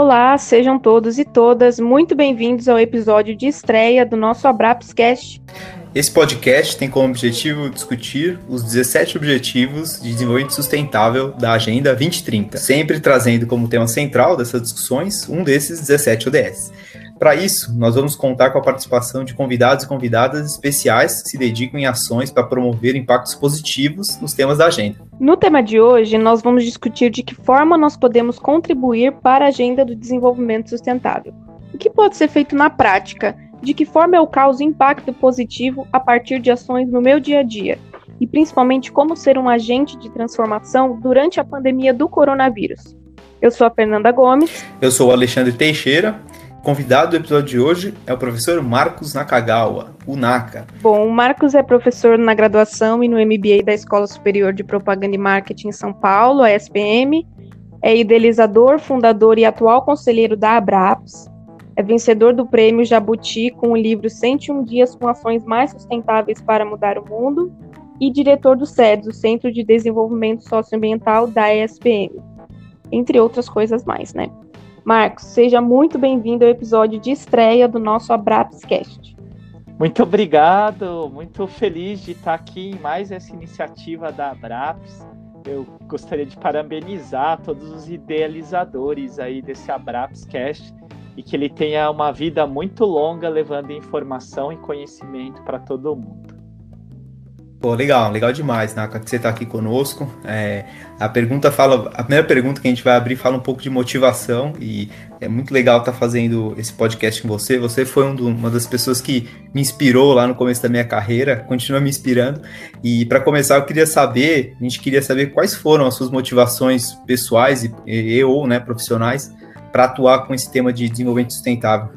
Olá, sejam todos e todas muito bem-vindos ao episódio de estreia do nosso Abrapscast. Esse podcast tem como objetivo discutir os 17 Objetivos de Desenvolvimento Sustentável da Agenda 2030, sempre trazendo como tema central dessas discussões um desses 17 ODS. Para isso, nós vamos contar com a participação de convidados e convidadas especiais que se dedicam em ações para promover impactos positivos nos temas da agenda. No tema de hoje, nós vamos discutir de que forma nós podemos contribuir para a agenda do desenvolvimento sustentável. O que pode ser feito na prática? De que forma eu causo impacto positivo a partir de ações no meu dia a dia? E principalmente como ser um agente de transformação durante a pandemia do coronavírus. Eu sou a Fernanda Gomes. Eu sou o Alexandre Teixeira convidado do episódio de hoje é o professor Marcos Nakagawa, o Naka. Bom, o Marcos é professor na graduação e no MBA da Escola Superior de Propaganda e Marketing em São Paulo, a SPM. É idealizador, fundador e atual conselheiro da Abraps. É vencedor do prêmio Jabuti com o livro 101 Dias com Ações Mais Sustentáveis para Mudar o Mundo e diretor do SEDS, o Centro de Desenvolvimento Socioambiental da ESPM, entre outras coisas mais, né? Marcos, seja muito bem-vindo ao episódio de estreia do nosso Abrapscast. Muito obrigado, muito feliz de estar aqui em mais essa iniciativa da Abraps. Eu gostaria de parabenizar todos os idealizadores aí desse Abrapscast e que ele tenha uma vida muito longa levando informação e conhecimento para todo mundo. Pô, legal, legal demais, Naka, que você está aqui conosco. É, a pergunta fala, a primeira pergunta que a gente vai abrir fala um pouco de motivação e é muito legal estar tá fazendo esse podcast com você. Você foi um do, uma das pessoas que me inspirou lá no começo da minha carreira, continua me inspirando. E para começar, eu queria saber, a gente queria saber quais foram as suas motivações pessoais e, e ou né, profissionais para atuar com esse tema de desenvolvimento sustentável.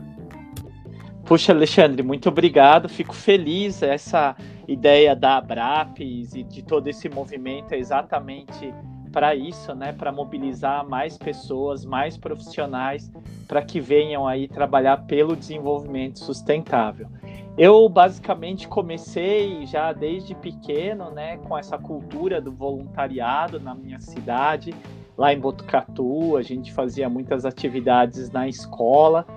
Puxa, Alexandre, muito obrigado. Fico feliz. Essa ideia da Abrapes e de todo esse movimento é exatamente para isso, né? Para mobilizar mais pessoas, mais profissionais, para que venham aí trabalhar pelo desenvolvimento sustentável. Eu basicamente comecei já desde pequeno, né, com essa cultura do voluntariado na minha cidade, lá em Botucatu, a gente fazia muitas atividades na escola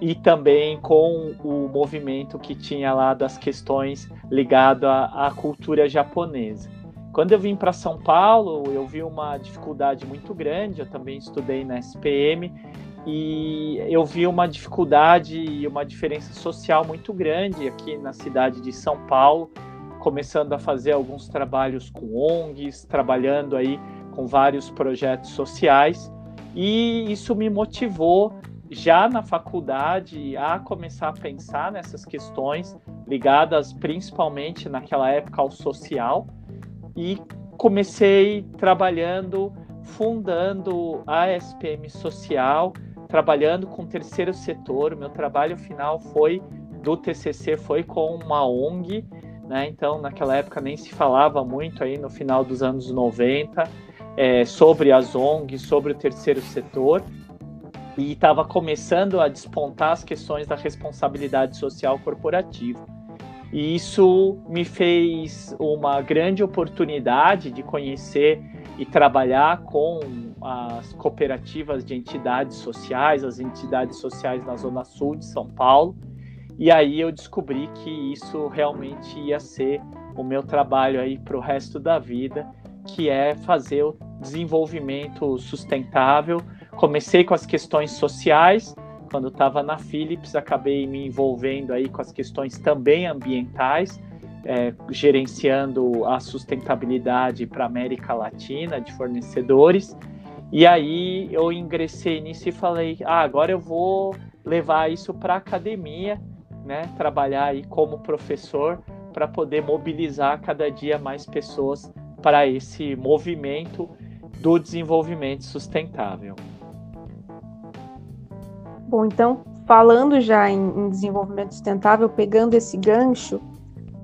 e também com o movimento que tinha lá das questões ligadas à, à cultura japonesa. Quando eu vim para São Paulo, eu vi uma dificuldade muito grande. Eu também estudei na SPM e eu vi uma dificuldade e uma diferença social muito grande aqui na cidade de São Paulo, começando a fazer alguns trabalhos com ONGs, trabalhando aí com vários projetos sociais, e isso me motivou já na faculdade a começar a pensar nessas questões ligadas principalmente naquela época ao social e comecei trabalhando fundando a SPM Social, trabalhando com o terceiro setor. Meu trabalho final foi do TCC foi com uma ONG, né? Então, naquela época nem se falava muito aí no final dos anos 90 é, sobre as ONGs, sobre o terceiro setor e estava começando a despontar as questões da responsabilidade social corporativa. E isso me fez uma grande oportunidade de conhecer e trabalhar com as cooperativas de entidades sociais, as entidades sociais na Zona Sul de São Paulo. E aí eu descobri que isso realmente ia ser o meu trabalho aí para o resto da vida, que é fazer o desenvolvimento sustentável comecei com as questões sociais, quando estava na Philips, acabei me envolvendo aí com as questões também ambientais, é, gerenciando a sustentabilidade para a América Latina de fornecedores. E aí eu ingressei nisso e falei, ah, agora eu vou levar isso para a academia, né? Trabalhar aí como professor para poder mobilizar cada dia mais pessoas para esse movimento do desenvolvimento sustentável. Bom, então, falando já em, em desenvolvimento sustentável, pegando esse gancho,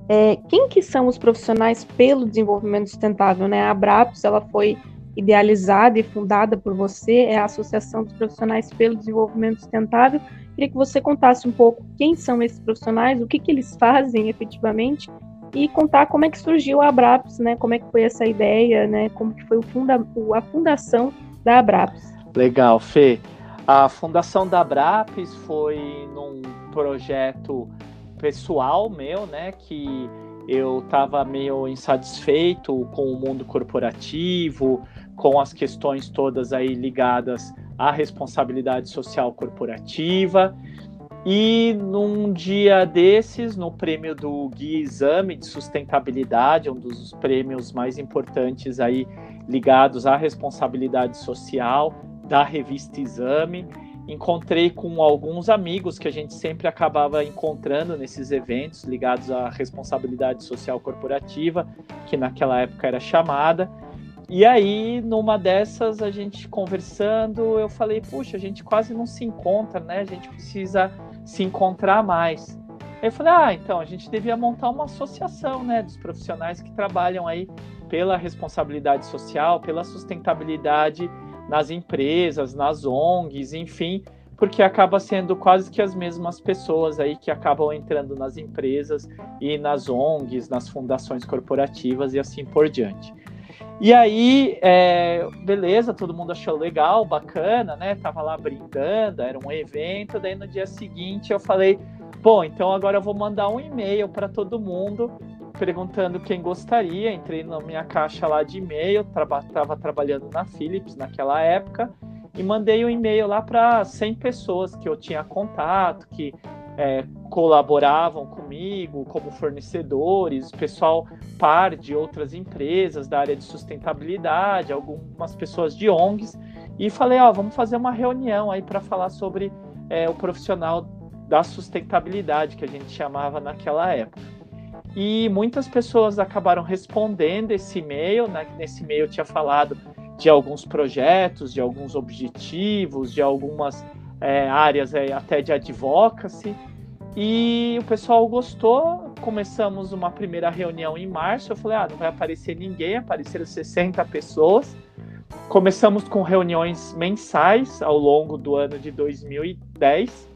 é, quem que são os profissionais pelo desenvolvimento sustentável? Né? A Abrapos, ela foi idealizada e fundada por você, é a Associação dos Profissionais pelo Desenvolvimento Sustentável. Queria que você contasse um pouco quem são esses profissionais, o que, que eles fazem efetivamente e contar como é que surgiu a Abrapos, né? Como é que foi essa ideia, né? Como que foi funda a fundação da Abrapos. Legal, Fê. A fundação da Brapes foi num projeto pessoal meu, né, que eu estava meio insatisfeito com o mundo corporativo, com as questões todas aí ligadas à responsabilidade social corporativa. E num dia desses, no prêmio do Guia Exame de Sustentabilidade, um dos prêmios mais importantes aí ligados à responsabilidade social da revista Exame, encontrei com alguns amigos que a gente sempre acabava encontrando nesses eventos ligados à responsabilidade social corporativa, que naquela época era chamada. E aí, numa dessas, a gente conversando, eu falei, puxa, a gente quase não se encontra, né? A gente precisa se encontrar mais. Aí eu falei, ah, então a gente devia montar uma associação, né, dos profissionais que trabalham aí pela responsabilidade social, pela sustentabilidade nas empresas, nas ONGs, enfim, porque acaba sendo quase que as mesmas pessoas aí que acabam entrando nas empresas e nas ONGs, nas fundações corporativas e assim por diante. E aí, é, beleza, todo mundo achou legal, bacana, né? Tava lá brincando, era um evento. Daí no dia seguinte eu falei: bom, então agora eu vou mandar um e-mail para todo mundo perguntando quem gostaria. Entrei na minha caixa lá de e-mail, estava traba trabalhando na Philips naquela época e mandei um e-mail lá para 100 pessoas que eu tinha contato, que é, colaboravam comigo como fornecedores, pessoal par de outras empresas da área de sustentabilidade, algumas pessoas de ONGs, e falei, ó, vamos fazer uma reunião aí para falar sobre é, o profissional da sustentabilidade que a gente chamava naquela época. E muitas pessoas acabaram respondendo esse e-mail, né? Nesse e-mail tinha falado de alguns projetos, de alguns objetivos, de algumas é, áreas é, até de advocacy. E o pessoal gostou. Começamos uma primeira reunião em março. Eu falei: ah, não vai aparecer ninguém, apareceram 60 pessoas. Começamos com reuniões mensais ao longo do ano de 2010.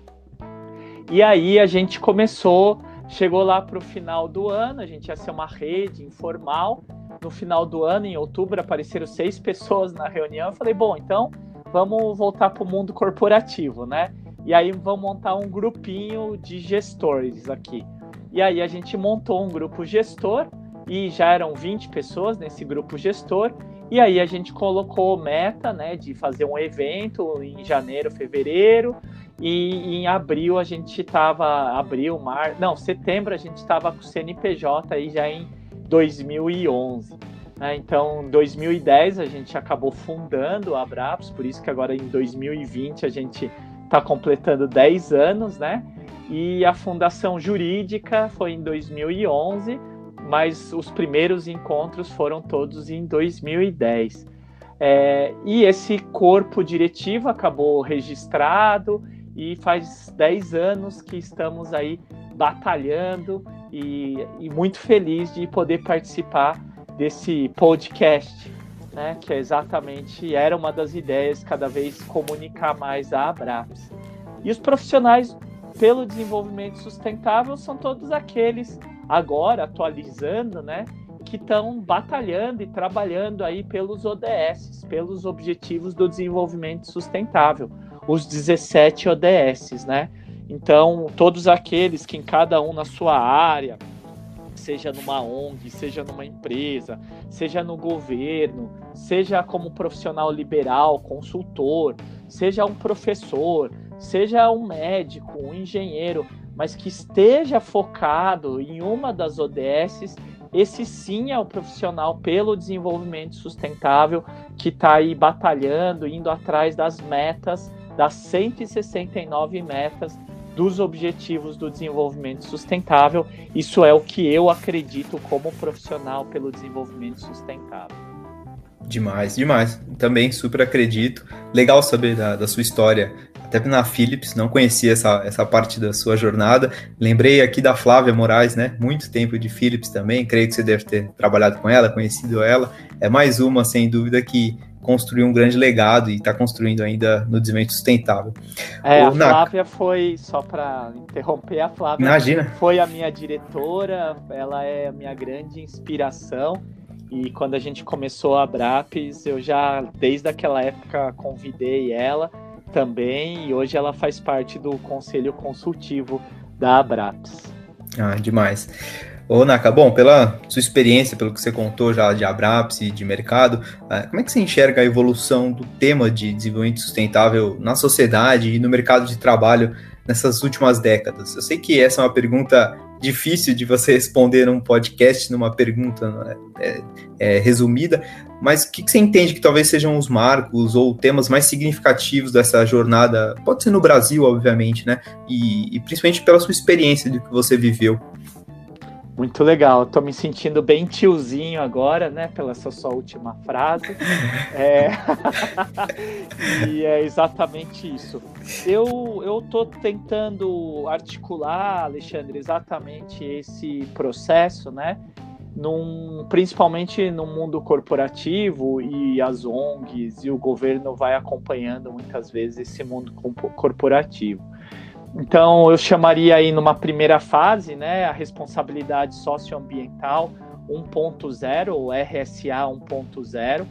E aí a gente começou, chegou lá para o final do ano, a gente ia ser uma rede informal. No final do ano, em outubro, apareceram seis pessoas na reunião. Eu falei: bom, então vamos voltar para o mundo corporativo, né? E aí vamos montar um grupinho de gestores aqui. E aí a gente montou um grupo gestor e já eram 20 pessoas nesse grupo gestor. E aí a gente colocou meta, né, de fazer um evento em janeiro, fevereiro, e em abril a gente estava abril, mar, não, setembro a gente estava com o CNPJ aí já em 2011. Né? Então, em 2010 a gente acabou fundando a Abraps, por isso que agora em 2020 a gente está completando 10 anos, né? E a fundação jurídica foi em 2011, mas os primeiros encontros foram todos em 2010. É, e esse corpo diretivo acabou registrado e faz 10 anos que estamos aí batalhando e, e muito feliz de poder participar desse podcast né, que é exatamente era uma das ideias cada vez comunicar mais a Abraps. E os profissionais pelo desenvolvimento sustentável são todos aqueles agora atualizando, né, que estão batalhando e trabalhando aí pelos ODS, pelos Objetivos do Desenvolvimento Sustentável, os 17 ODS, né? Então, todos aqueles que em cada um na sua área, seja numa ONG, seja numa empresa, seja no governo, seja como profissional liberal, consultor, seja um professor, seja um médico, um engenheiro, mas que esteja focado em uma das ODSs, esse sim é o profissional pelo desenvolvimento sustentável que está aí batalhando, indo atrás das metas, das 169 metas dos objetivos do desenvolvimento sustentável. Isso é o que eu acredito como profissional pelo desenvolvimento sustentável. Demais, demais. Também super acredito. Legal saber da, da sua história até na Philips, não conhecia essa, essa parte da sua jornada. Lembrei aqui da Flávia Moraes, né? Muito tempo de Philips também, creio que você deve ter trabalhado com ela, conhecido ela. É mais uma, sem dúvida, que construiu um grande legado e está construindo ainda no desenvolvimento sustentável. É, a Flávia foi, só para interromper, a Flávia Imagina. foi a minha diretora, ela é a minha grande inspiração. E quando a gente começou a Brapes, eu já, desde aquela época, convidei ela. também, e hoje ela faz parte do conselho consultivo da Abraps. Ah, demais. Ô, Naka, bom, pela sua experiência, pelo que você contou já de Abraps e de mercado, ah, como é que você enxerga a evolução do tema de desenvolvimento sustentável na sociedade e no mercado de trabalho nessas últimas décadas? Eu sei que essa é uma pergunta difícil de você responder num podcast, numa pergunta né, é, é, resumida, mas o que, que, você entende que talvez sejam os marcos ou temas mais significativos dessa jornada? Pode ser no Brasil, obviamente, né? E, e principalmente pela sua experiência do que você viveu. Muito legal, estou me sentindo bem tiozinho agora, né? Pela sua, sua última frase. É... e é exatamente isso. Eu eu estou tentando articular, Alexandre, exatamente esse processo, né? Num, principalmente no mundo corporativo e as ONGs e o governo vai acompanhando muitas vezes esse mundo corporativo. Então, eu chamaria aí numa primeira fase, né, a responsabilidade socioambiental 1.0, ou RSA 1.0,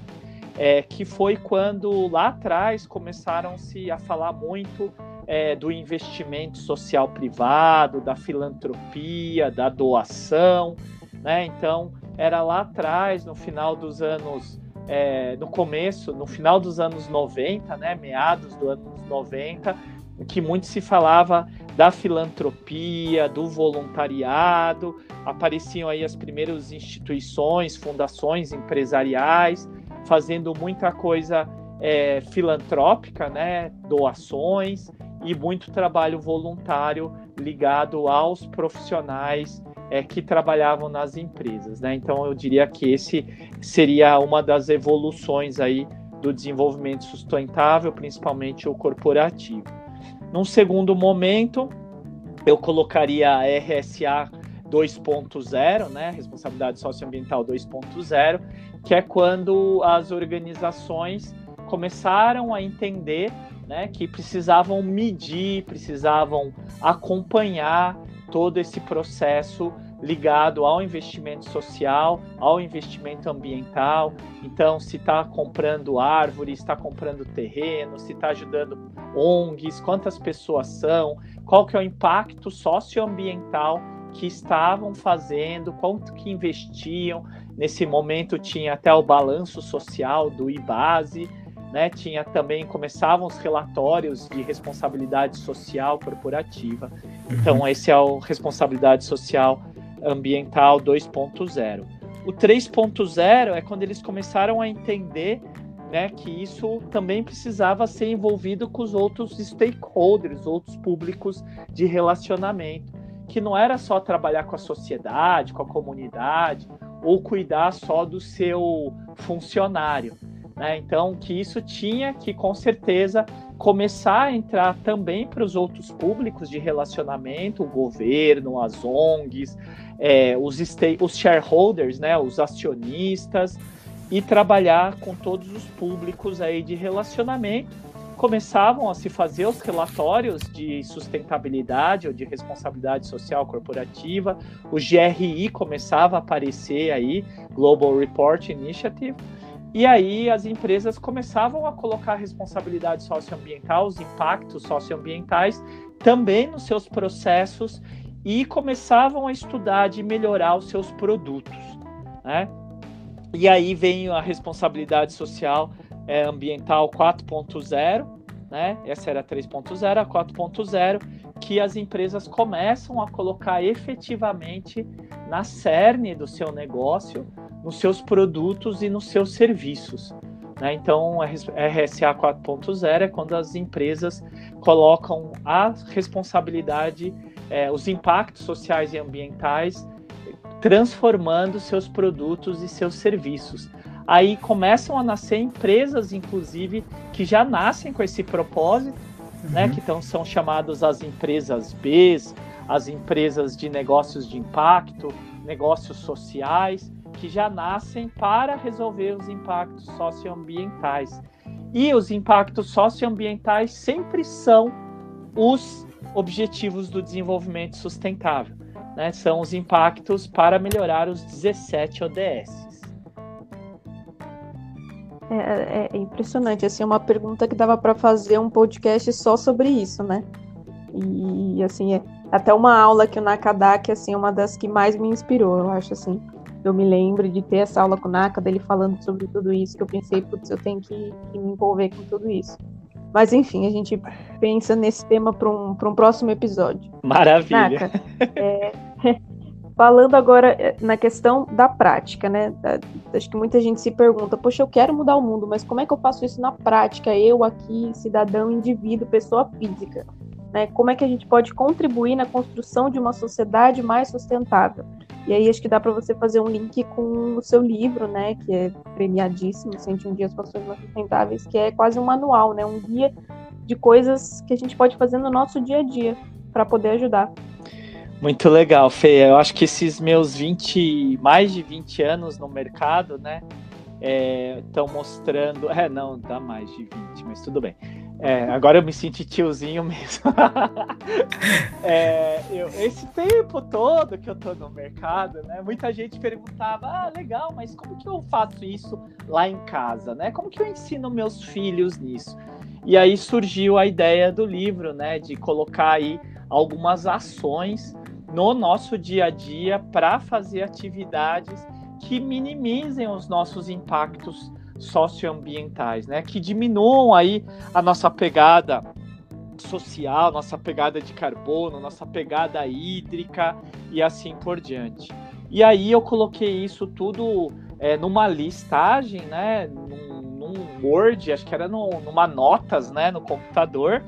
é, que foi quando lá atrás começaram-se a falar muito é, do investimento social privado, da filantropia, da doação, né? Então, era lá atrás, no final dos anos, é, no começo, no final dos anos 90, né, meados dos anos 90, que muito se falava da filantropia, do voluntariado, apareciam aí as primeiras instituições, fundações empresariais, fazendo muita coisa é, filantrópica, né, doações e muito trabalho voluntário ligado aos profissionais é, que trabalhavam nas empresas, né? Então eu diria que esse seria uma das evoluções aí do desenvolvimento sustentável, principalmente o corporativo. Num segundo momento, eu colocaria a RSA 2.0, né, responsabilidade socioambiental 2.0, que é quando as organizações começaram a entender né, que precisavam medir, precisavam acompanhar todo esse processo ligado ao investimento social, ao investimento ambiental. Então, se está comprando árvores, está comprando terreno, se está ajudando ONGs, quantas pessoas são, qual que é o impacto socioambiental que estavam fazendo, quanto que investiam. Nesse momento tinha até o balanço social do IBASE, né? Tinha também começavam os relatórios de responsabilidade social corporativa. Então uhum. esse é o responsabilidade social ambiental 2.0. O 3.0 é quando eles começaram a entender né, que isso também precisava ser envolvido com os outros stakeholders, outros públicos de relacionamento, que não era só trabalhar com a sociedade, com a comunidade, ou cuidar só do seu funcionário. Né? Então, que isso tinha que, com certeza, começar a entrar também para os outros públicos de relacionamento, o governo, as ONGs, é, os, os shareholders, né, os acionistas, e trabalhar com todos os públicos aí de relacionamento. Começavam a se fazer os relatórios de sustentabilidade ou de responsabilidade social corporativa, o GRI começava a aparecer aí, Global Report Initiative, e aí as empresas começavam a colocar a responsabilidade socioambiental, os impactos socioambientais também nos seus processos e começavam a estudar de melhorar os seus produtos, né? E aí vem a responsabilidade social é, ambiental 4.0, né? Essa era 3.0, a 4.0, que as empresas começam a colocar efetivamente na cerne do seu negócio, nos seus produtos e nos seus serviços. Né? Então, RSA 4.0 é quando as empresas colocam a responsabilidade, é, os impactos sociais e ambientais, transformando seus produtos e seus serviços. Aí começam a nascer empresas, inclusive, que já nascem com esse propósito, uhum. né? Que então são chamadas as empresas Bs, as empresas de negócios de impacto, negócios sociais, que já nascem para resolver os impactos socioambientais. E os impactos socioambientais sempre são os objetivos do desenvolvimento sustentável, né? São os impactos para melhorar os 17 ODS. É, é, é impressionante, assim, é uma pergunta que dava para fazer um podcast só sobre isso, né? E, assim, é, até uma aula que o Nakadaki, assim, é uma das que mais me inspirou, eu acho, assim. Eu me lembro de ter essa aula com o Naka, dele falando sobre tudo isso, que eu pensei, putz, eu tenho que, que me envolver com tudo isso. Mas enfim, a gente pensa nesse tema para um, um próximo episódio. Maravilha. Naka, é, falando agora é, na questão da prática, né? Acho que muita gente se pergunta, poxa, eu quero mudar o mundo, mas como é que eu faço isso na prática? Eu aqui, cidadão, indivíduo, pessoa física. Né? Como é que a gente pode contribuir na construção de uma sociedade mais sustentável? E aí acho que dá para você fazer um link com o seu livro, né, que é premiadíssimo, 101 dias com ações mais sustentáveis, que é quase um manual, né, um guia de coisas que a gente pode fazer no nosso dia a dia para poder ajudar. Muito legal, Fê. Eu acho que esses meus 20, mais de 20 anos no mercado, né, estão é, mostrando. É, não, dá mais de 20, mas tudo bem. É, agora eu me senti tiozinho mesmo. é, eu, esse tempo todo que eu tô no mercado, né? Muita gente perguntava: ah, legal, mas como que eu faço isso lá em casa, né? Como que eu ensino meus filhos nisso? E aí surgiu a ideia do livro, né? De colocar aí algumas ações no nosso dia a dia para fazer atividades que minimizem os nossos impactos socioambientais, né? Que diminuam aí a nossa pegada social, nossa pegada de carbono, nossa pegada hídrica e assim por diante. E aí eu coloquei isso tudo é, numa listagem, né? Num, num, Word, acho que era no, numa notas, né? No computador.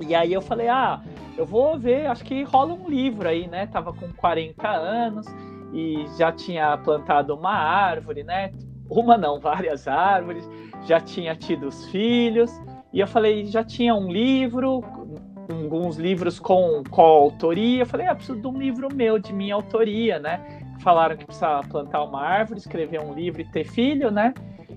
E aí eu falei, ah, eu vou ver, acho que rola um livro aí, né? Tava com 40 anos e já tinha plantado uma árvore, né? Uma não, várias árvores, já tinha tido os filhos, e eu falei, já tinha um livro, alguns livros com, com autoria, eu falei, ah, preciso de um livro meu, de minha autoria, né? Falaram que precisava plantar uma árvore, escrever um livro e ter filho, né?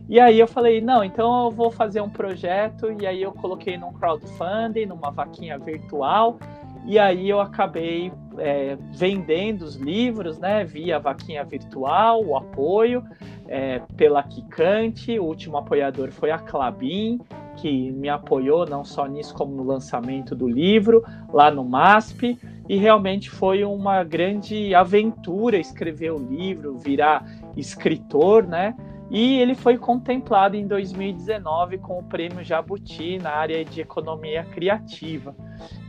E aí eu falei, não, então eu vou fazer um projeto, e aí eu coloquei num crowdfunding, numa vaquinha virtual, e aí eu acabei é, vendendo os livros, né, via vaquinha virtual, o apoio é, pela Kikante, o último apoiador foi a Clabin, que me apoiou não só nisso como no lançamento do livro, lá no MASP, e realmente foi uma grande aventura escrever o livro, virar escritor, né, e ele foi contemplado em 2019 com o prêmio Jabuti na área de economia criativa.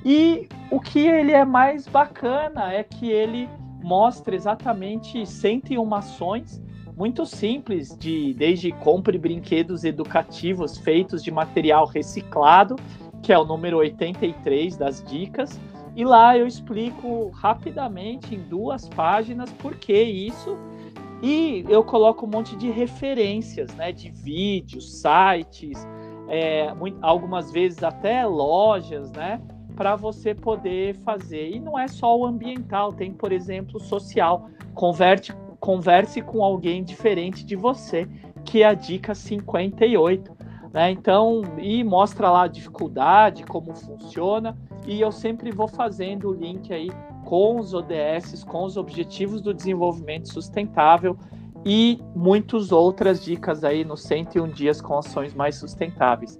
E o que ele é mais bacana é que ele mostra exatamente 101 ações muito simples, de desde compre brinquedos educativos feitos de material reciclado, que é o número 83 das dicas, e lá eu explico rapidamente em duas páginas por que isso. E eu coloco um monte de referências, né, de vídeos, sites, é, muito, algumas vezes até lojas, né, para você poder fazer. E não é só o ambiental, tem, por exemplo, social. Converte, converse com alguém diferente de você, que é a dica 58. Né? Então, e mostra lá a dificuldade, como funciona, e eu sempre vou fazendo o link aí com os ODS, com os Objetivos do Desenvolvimento Sustentável e muitas outras dicas aí no 101 Dias com Ações Mais Sustentáveis.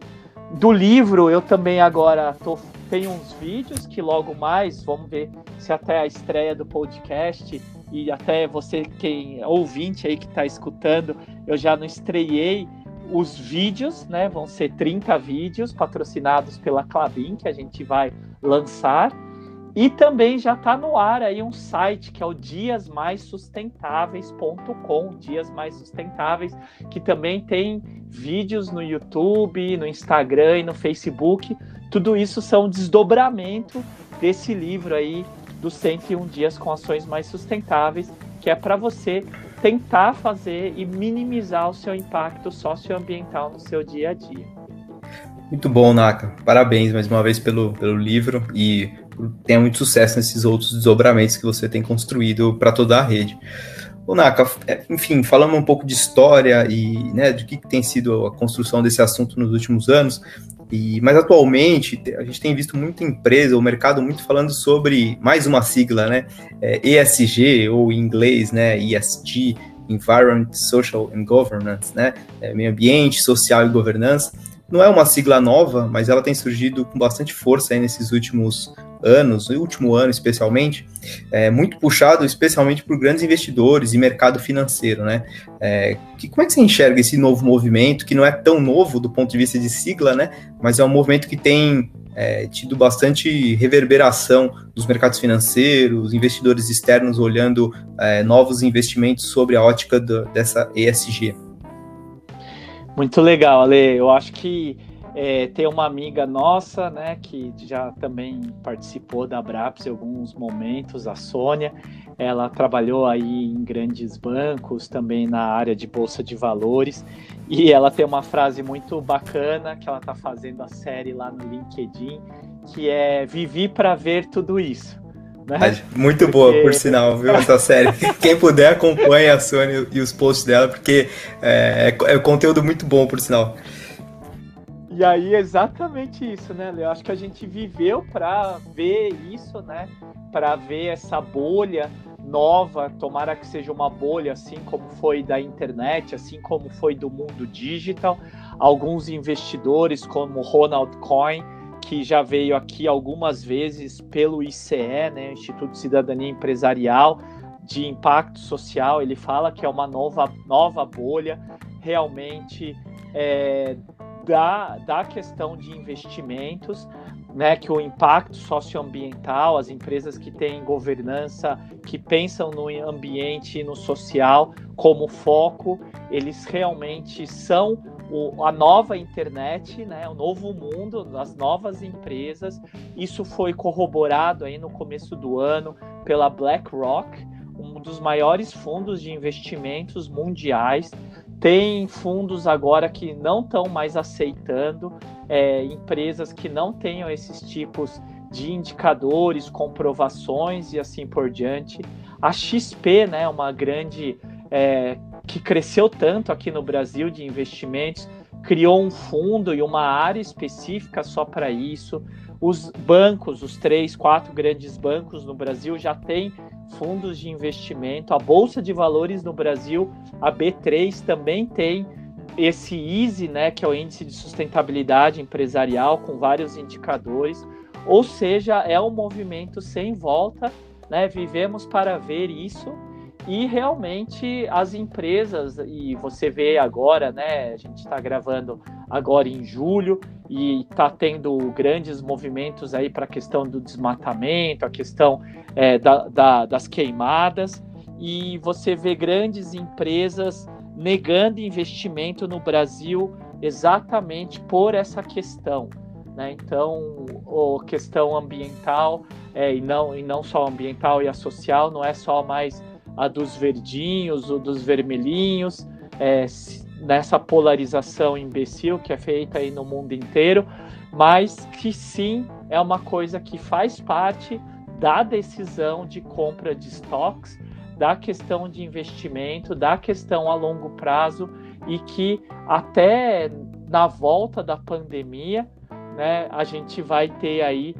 Do livro, eu também agora tô, tenho uns vídeos que logo mais, vamos ver se até a estreia do podcast e até você, quem ouvinte aí que está escutando, eu já não estreiei os vídeos, né? Vão ser 30 vídeos patrocinados pela Clabin que a gente vai lançar. E também já está no ar aí um site que é o diasmaissustentáveis.com, Dias Mais Sustentáveis, que também tem vídeos no YouTube, no Instagram e no Facebook. Tudo isso são desdobramento desse livro aí dos 101 dias com ações mais sustentáveis, que é para você tentar fazer e minimizar o seu impacto socioambiental no seu dia a dia. Muito bom, Naka. Parabéns mais uma vez pelo, pelo livro e tenha muito sucesso nesses outros desdobramentos que você tem construído para toda a rede. O Naka, é, enfim, falando um pouco de história e né, de que tem sido a construção desse assunto nos últimos anos, e, mas atualmente a gente tem visto muita empresa, o mercado muito falando sobre mais uma sigla, né? É, ESG ou em inglês, né? ESG, Environment, Social and Governance, né? É, meio ambiente, social e governança. Não é uma sigla nova, mas ela tem surgido com bastante força nesses últimos anos, no último ano especialmente, é, muito puxado especialmente por grandes investidores e mercado financeiro, né? É, que, como é que você enxerga esse novo movimento, que não é tão novo do ponto de vista de sigla, né? Mas é um movimento que tem é, tido bastante reverberação dos mercados financeiros, investidores externos olhando é, novos investimentos sobre a ótica do, dessa ESG. Muito legal, Ale. Eu acho que é, tem uma amiga nossa, né, que já também participou da Braps em alguns momentos, a Sônia. Ela trabalhou aí em grandes bancos, também na área de bolsa de valores. E ela tem uma frase muito bacana que ela está fazendo a série lá no LinkedIn, que é vivi para ver tudo isso. Né? Muito porque... boa, por sinal, viu, essa série. Quem puder, acompanhe a Sônia e os posts dela, porque é, é, é conteúdo muito bom, por sinal. E aí, exatamente isso, né, Eu acho que a gente viveu para ver isso, né? Para ver essa bolha nova, tomara que seja uma bolha assim como foi da internet, assim como foi do mundo digital. Alguns investidores, como Ronald Coin, que já veio aqui algumas vezes pelo ICE, né, Instituto de Cidadania Empresarial de Impacto Social, ele fala que é uma nova, nova bolha, realmente é, da, da questão de investimentos, né, que o impacto socioambiental, as empresas que têm governança, que pensam no ambiente e no social como foco, eles realmente são o, a nova internet, né, o novo mundo das novas empresas. Isso foi corroborado aí no começo do ano pela BlackRock, um dos maiores fundos de investimentos mundiais tem fundos agora que não estão mais aceitando é, empresas que não tenham esses tipos de indicadores, comprovações e assim por diante. A XP, né, uma grande é, que cresceu tanto aqui no Brasil de investimentos, criou um fundo e uma área específica só para isso. Os bancos, os três, quatro grandes bancos no Brasil já têm fundos de investimento. A Bolsa de Valores no Brasil, a B3, também tem esse EASY, né, que é o índice de sustentabilidade empresarial, com vários indicadores. Ou seja, é um movimento sem volta, né? Vivemos para ver isso e realmente as empresas, e você vê agora, né? A gente está gravando agora em julho e está tendo grandes movimentos aí para a questão do desmatamento, a questão é, da, da, das queimadas, e você vê grandes empresas negando investimento no Brasil exatamente por essa questão. Né? Então, a questão ambiental, é, e, não, e não só ambiental e a social, não é só mais a dos verdinhos ou dos vermelhinhos, é, nessa polarização imbecil que é feita aí no mundo inteiro, mas que sim é uma coisa que faz parte da decisão de compra de estoques, da questão de investimento, da questão a longo prazo e que até na volta da pandemia, né, a gente vai ter aí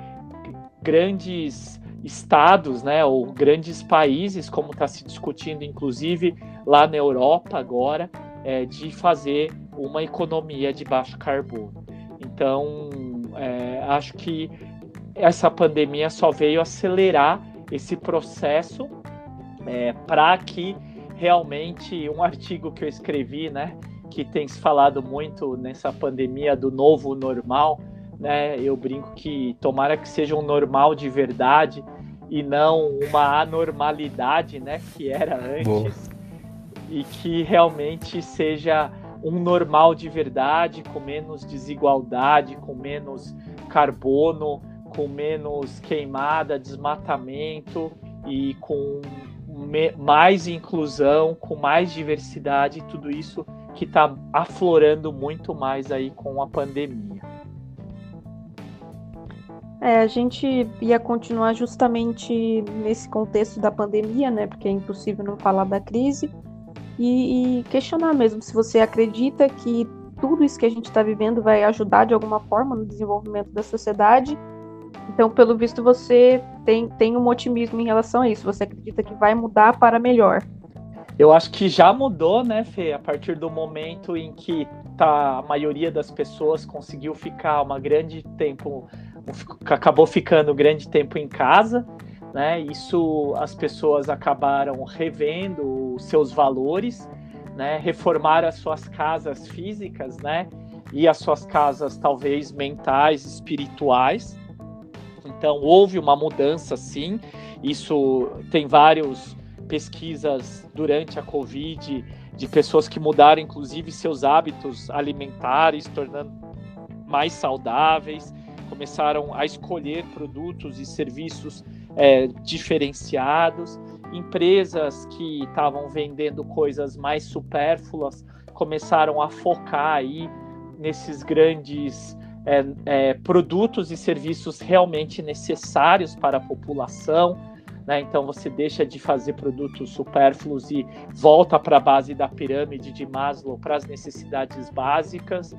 grandes estados, né, ou grandes países, como está se discutindo, inclusive lá na Europa agora, é, de fazer uma economia de baixo carbono. Então, é, acho que essa pandemia só veio acelerar esse processo é, para que realmente um artigo que eu escrevi, né, que tem se falado muito nessa pandemia do novo normal, né? Eu brinco que tomara que seja um normal de verdade e não uma anormalidade, né? Que era antes Boa. E que realmente seja um normal de verdade, com menos desigualdade, com menos carbono, com menos queimada, desmatamento e com mais inclusão, com mais diversidade, tudo isso que está aflorando muito mais aí com a pandemia. É, a gente ia continuar justamente nesse contexto da pandemia, né? Porque é impossível não falar da crise. E, e questionar mesmo se você acredita que tudo isso que a gente está vivendo vai ajudar de alguma forma no desenvolvimento da sociedade. Então, pelo visto, você tem, tem um otimismo em relação a isso. Você acredita que vai mudar para melhor. Eu acho que já mudou, né, Fê? A partir do momento em que tá, a maioria das pessoas conseguiu ficar uma grande tempo, acabou ficando grande tempo em casa, né? Isso as pessoas acabaram revendo os seus valores, né? As suas casas físicas, né? E as suas casas talvez mentais, espirituais. Então houve uma mudança, sim. Isso tem vários pesquisas durante a Covid de pessoas que mudaram, inclusive, seus hábitos alimentares, tornando mais saudáveis, começaram a escolher produtos e serviços é, diferenciados. Empresas que estavam vendendo coisas mais supérfluas começaram a focar aí nesses grandes é, é, produtos e serviços realmente necessários para a população. Né? Então você deixa de fazer produtos supérfluos e volta para a base da pirâmide de Maslow para as necessidades básicas.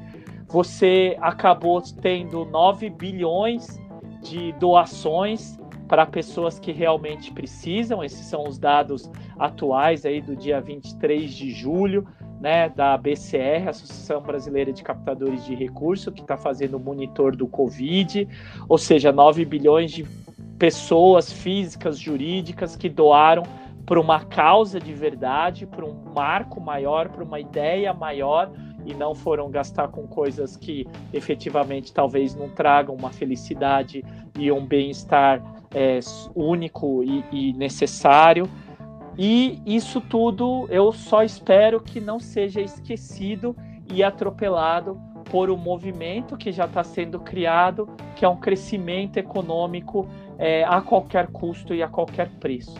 Você acabou tendo 9 bilhões de doações para pessoas que realmente precisam. Esses são os dados atuais aí do dia 23 de julho, né, da BCR, Associação Brasileira de Captadores de Recursos, que está fazendo o monitor do Covid, ou seja, 9 bilhões de pessoas físicas, jurídicas que doaram para uma causa de verdade, para um marco maior, para uma ideia maior e não foram gastar com coisas que efetivamente talvez não tragam uma felicidade e um bem-estar é, único e, e necessário. E isso tudo eu só espero que não seja esquecido e atropelado por um movimento que já está sendo criado, que é um crescimento econômico é, a qualquer custo e a qualquer preço.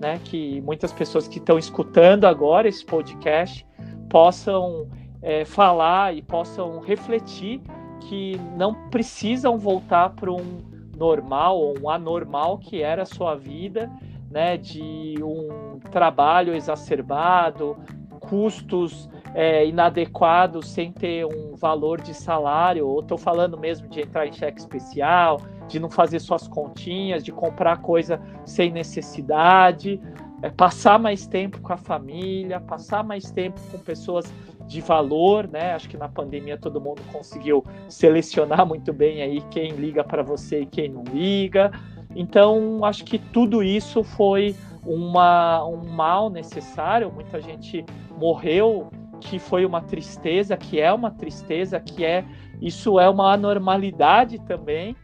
Né? Que muitas pessoas que estão escutando agora esse podcast possam é, falar e possam refletir que não precisam voltar para um normal ou um anormal que era a sua vida, né? De um trabalho exacerbado, custos é, inadequados sem ter um valor de salário, ou estou falando mesmo de entrar em cheque especial, de não fazer suas continhas, de comprar coisa sem necessidade, é, passar mais tempo com a família, passar mais tempo com pessoas de valor, né? Acho que na pandemia todo mundo conseguiu selecionar muito bem aí quem liga para você e quem não liga. Então, acho que tudo isso foi uma, um mal necessário. Muita gente morreu, que foi uma tristeza, que é uma tristeza, que é isso é uma anormalidade também,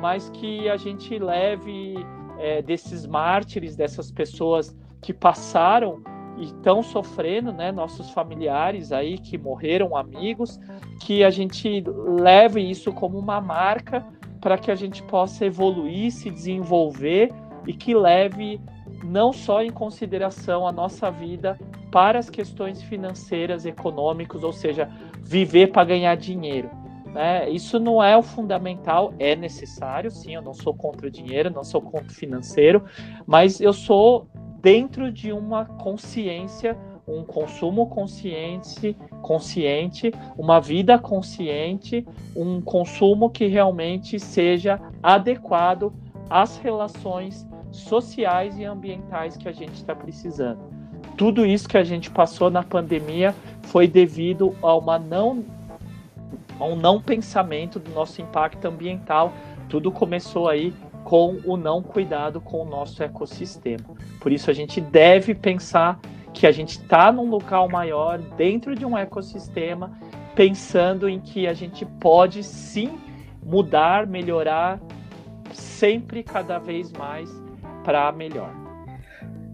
mas que a gente leve é, desses mártires, dessas pessoas que passaram estão sofrendo, né, nossos familiares aí que morreram, amigos, que a gente leve isso como uma marca para que a gente possa evoluir, se desenvolver e que leve não só em consideração a nossa vida para as questões financeiras, econômicas, ou seja, viver para ganhar dinheiro, né? Isso não é o fundamental, é necessário, sim. Eu não sou contra o dinheiro, não sou contra o financeiro, mas eu sou dentro de uma consciência, um consumo consciente, consciente, uma vida consciente, um consumo que realmente seja adequado às relações sociais e ambientais que a gente está precisando. Tudo isso que a gente passou na pandemia foi devido a uma não a um não pensamento do nosso impacto ambiental. Tudo começou aí com o não cuidado com o nosso ecossistema. Por isso a gente deve pensar que a gente está num local maior, dentro de um ecossistema, pensando em que a gente pode sim mudar, melhorar, sempre cada vez mais para melhor.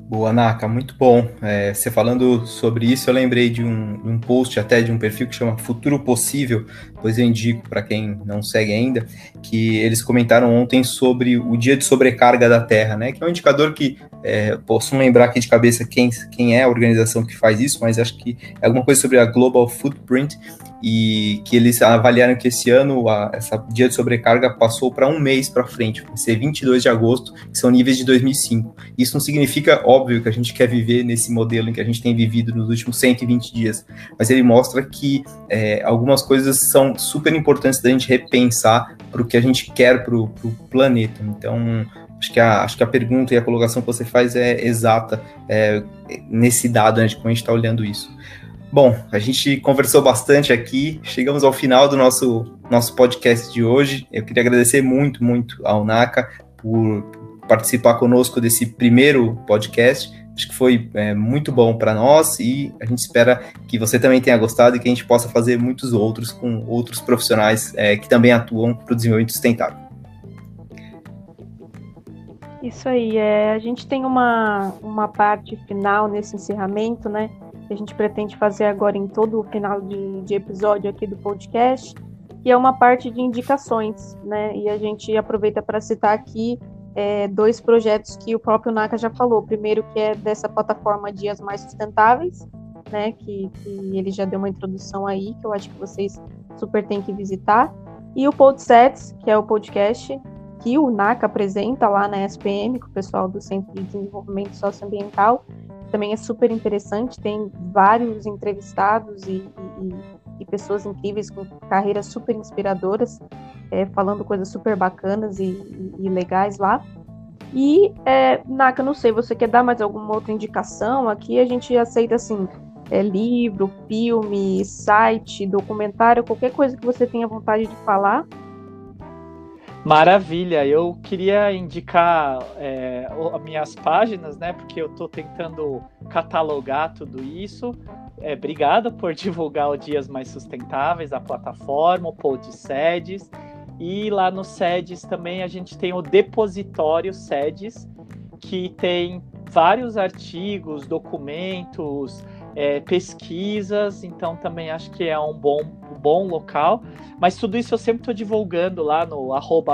Boa, Naka, muito bom. É, você falando sobre isso, eu lembrei de um, um, post até de um perfil que chama Futuro Possível, depois eu indico para quem não segue ainda, que eles comentaram ontem sobre o dia de sobrecarga da Terra, né? Que é um indicador que é, posso não lembrar aqui de cabeça quem, quem é a organização que faz isso, mas acho que é alguma coisa sobre a Global Footprint, e que eles avaliaram que esse ano a, essa dia de sobrecarga passou para um mês para frente, vai ser 22 de agosto, que são níveis de 2005. Isso não significa, óbvio, que a gente quer viver nesse modelo em que a gente tem vivido nos últimos 120 dias, mas ele mostra que é, algumas coisas são super importantes da gente repensar para o que a gente quer para o planeta. Então, acho que a, acho que a pergunta e a colocação que você faz é exata é, nesse dado, né, de como a gente está olhando isso. Bom, a gente conversou bastante aqui, chegamos ao final do nosso, nosso podcast de hoje. Eu queria agradecer muito, muito ao NACA por participar conosco desse primeiro podcast. Acho que foi é, muito bom para nós e a gente espera que você também tenha gostado e que a gente possa fazer muitos outros com outros profissionais é, que também atuam para o desenvolvimento sustentável. Isso aí, é, a gente tem uma, uma parte final nesse encerramento, né? Que a gente pretende fazer agora em todo o final de, de episódio aqui do podcast, que é uma parte de indicações, né? E a gente aproveita para citar aqui é, dois projetos que o próprio Naka já falou. Primeiro, que é dessa plataforma Dias Mais Sustentáveis, né? Que, que ele já deu uma introdução aí, que eu acho que vocês super têm que visitar. E o Podsets, que é o podcast que o NACA apresenta lá na SPM, com o pessoal do Centro de Desenvolvimento Socioambiental, também é super interessante, tem vários entrevistados e, e, e pessoas incríveis com carreiras super inspiradoras, é, falando coisas super bacanas e, e legais lá. E, é, Naka, não sei, você quer dar mais alguma outra indicação? Aqui a gente aceita, assim, é, livro, filme, site, documentário, qualquer coisa que você tenha vontade de falar. Maravilha, eu queria indicar é, as minhas páginas, né? Porque eu estou tentando catalogar tudo isso. É, obrigado por divulgar o Dias Mais Sustentáveis, a plataforma, o Pod Sedes. E lá no Sedes também a gente tem o Depositório Sedes, que tem vários artigos, documentos, é, pesquisas, então também acho que é um bom, bom local. Mas tudo isso eu sempre estou divulgando lá no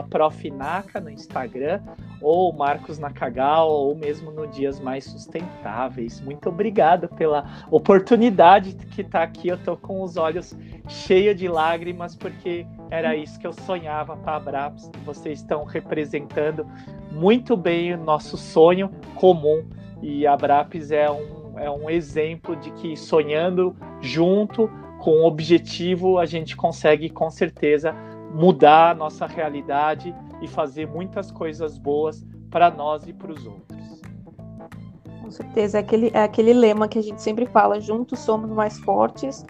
profinaca no Instagram, ou Marcos Nakagal, ou mesmo no Dias Mais Sustentáveis. Muito obrigado pela oportunidade que está aqui. Eu estou com os olhos cheios de lágrimas, porque era isso que eu sonhava para a Braps. Vocês estão representando muito bem o nosso sonho comum. E a Braps é um é um exemplo de que sonhando junto com o objetivo a gente consegue com certeza mudar a nossa realidade e fazer muitas coisas boas para nós e para os outros. Com certeza, é aquele, é aquele lema que a gente sempre fala: juntos somos mais fortes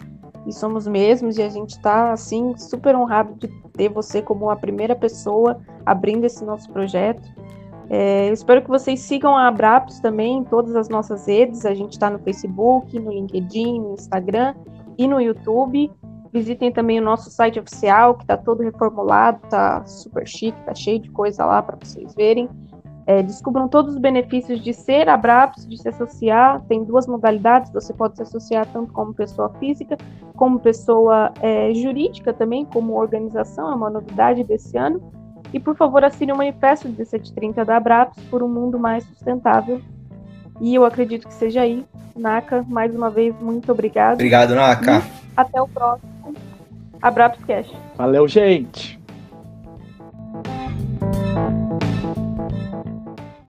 e somos mesmos, e a gente está assim super honrado de ter você como a primeira pessoa abrindo esse nosso projeto. É, eu espero que vocês sigam a Abraps também em todas as nossas redes. A gente está no Facebook, no LinkedIn, no Instagram e no YouTube. Visitem também o nosso site oficial, que está todo reformulado, está super chique, está cheio de coisa lá para vocês verem. É, descubram todos os benefícios de ser Abraps, de se associar. Tem duas modalidades: você pode se associar tanto como pessoa física, como pessoa é, jurídica também, como organização, é uma novidade desse ano. E, por favor, assine o manifesto 1730 da Abraps por um mundo mais sustentável. E eu acredito que seja aí. Naka, mais uma vez, muito obrigado. Obrigado, Naka. E até o próximo Abraps Cash. Valeu, gente.